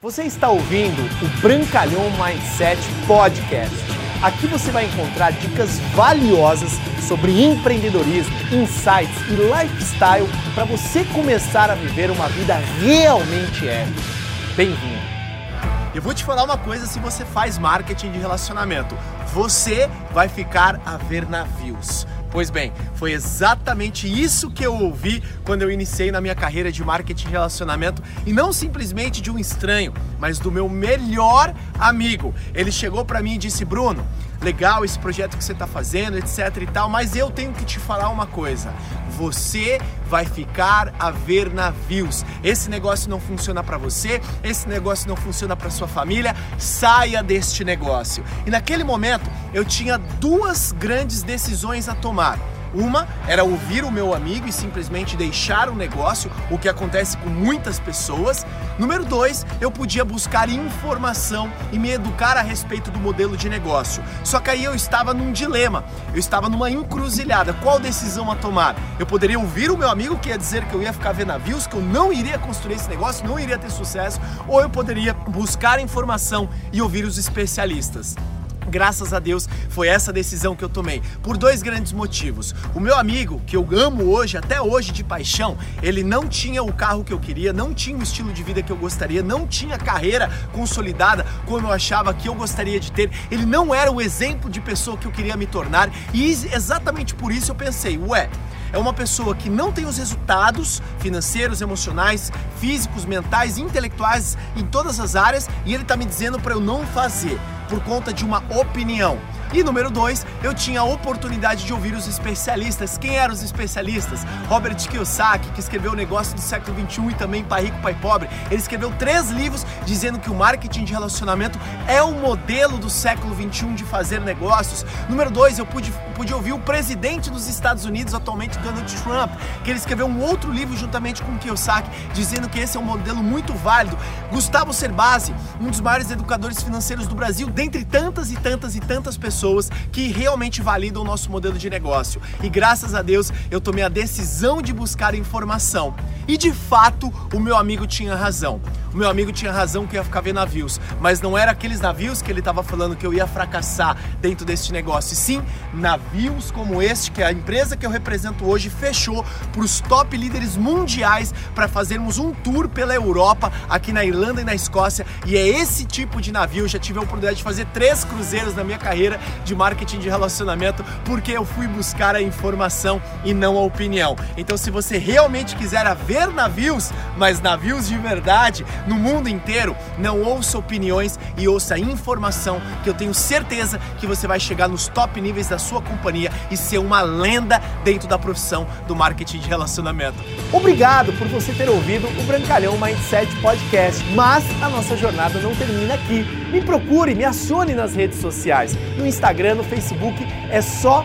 Você está ouvindo o Brancalhão Mindset Podcast. Aqui você vai encontrar dicas valiosas sobre empreendedorismo, insights e lifestyle para você começar a viver uma vida realmente épica. Bem-vindo! Eu vou te falar uma coisa se você faz marketing de relacionamento. Você vai ficar a ver navios. Pois bem, foi exatamente isso que eu ouvi quando eu iniciei na minha carreira de marketing e relacionamento e não simplesmente de um estranho, mas do meu melhor amigo. Ele chegou para mim e disse: "Bruno, legal esse projeto que você está fazendo, etc e tal, mas eu tenho que te falar uma coisa. Você vai ficar a ver navios. Esse negócio não funciona para você, esse negócio não funciona para sua família. Saia deste negócio." E naquele momento eu tinha duas grandes decisões a tomar. Uma era ouvir o meu amigo e simplesmente deixar o negócio, o que acontece com muitas pessoas. Número dois, eu podia buscar informação e me educar a respeito do modelo de negócio. Só que aí eu estava num dilema, eu estava numa encruzilhada. Qual decisão a tomar? Eu poderia ouvir o meu amigo que ia dizer que eu ia ficar vendo navios, que eu não iria construir esse negócio, não iria ter sucesso, ou eu poderia buscar informação e ouvir os especialistas. Graças a Deus foi essa decisão que eu tomei, por dois grandes motivos. O meu amigo, que eu amo hoje, até hoje de paixão, ele não tinha o carro que eu queria, não tinha o estilo de vida que eu gostaria, não tinha carreira consolidada como eu achava que eu gostaria de ter. Ele não era o exemplo de pessoa que eu queria me tornar e exatamente por isso eu pensei, ué, é uma pessoa que não tem os resultados financeiros, emocionais, físicos, mentais, intelectuais em todas as áreas e ele está me dizendo para eu não fazer por conta de uma opinião. E número dois, eu tinha a oportunidade de ouvir os especialistas. Quem eram os especialistas? Robert Kiyosaki, que escreveu o negócio do século 21 e também Pai Rico, Pai Pobre. Ele escreveu três livros dizendo que o marketing de relacionamento é o modelo do século 21 de fazer negócios. Número dois, eu pude, pude ouvir o presidente dos Estados Unidos, atualmente Donald Trump, que ele escreveu um outro livro juntamente com Kiyosaki, dizendo que esse é um modelo muito válido. Gustavo Cerbasi, um dos maiores educadores financeiros do Brasil, dentre tantas e tantas e tantas pessoas que realmente validam o nosso modelo de negócio. E graças a Deus eu tomei a decisão de buscar informação. E de fato, o meu amigo tinha razão. O meu amigo tinha razão que ia ficar vendo navios, mas não era aqueles navios que ele estava falando que eu ia fracassar dentro deste negócio. E sim, navios como este que a empresa que eu represento hoje fechou para os top líderes mundiais para fazermos um tour pela Europa, aqui na Irlanda e na Escócia. E é esse tipo de navio. Eu já tive a oportunidade de fazer três cruzeiros na minha carreira de marketing de relacionamento, porque eu fui buscar a informação e não a opinião. Então, se você realmente quiser ver navios, mas navios de verdade, no mundo inteiro, não ouça opiniões e ouça informação, que eu tenho certeza que você vai chegar nos top níveis da sua companhia e ser uma lenda dentro da profissão do marketing de relacionamento. Obrigado por você ter ouvido o Brancalhão Mindset Podcast, mas a nossa jornada não termina aqui. Me procure, me acione nas redes sociais, no Instagram, no Facebook, é só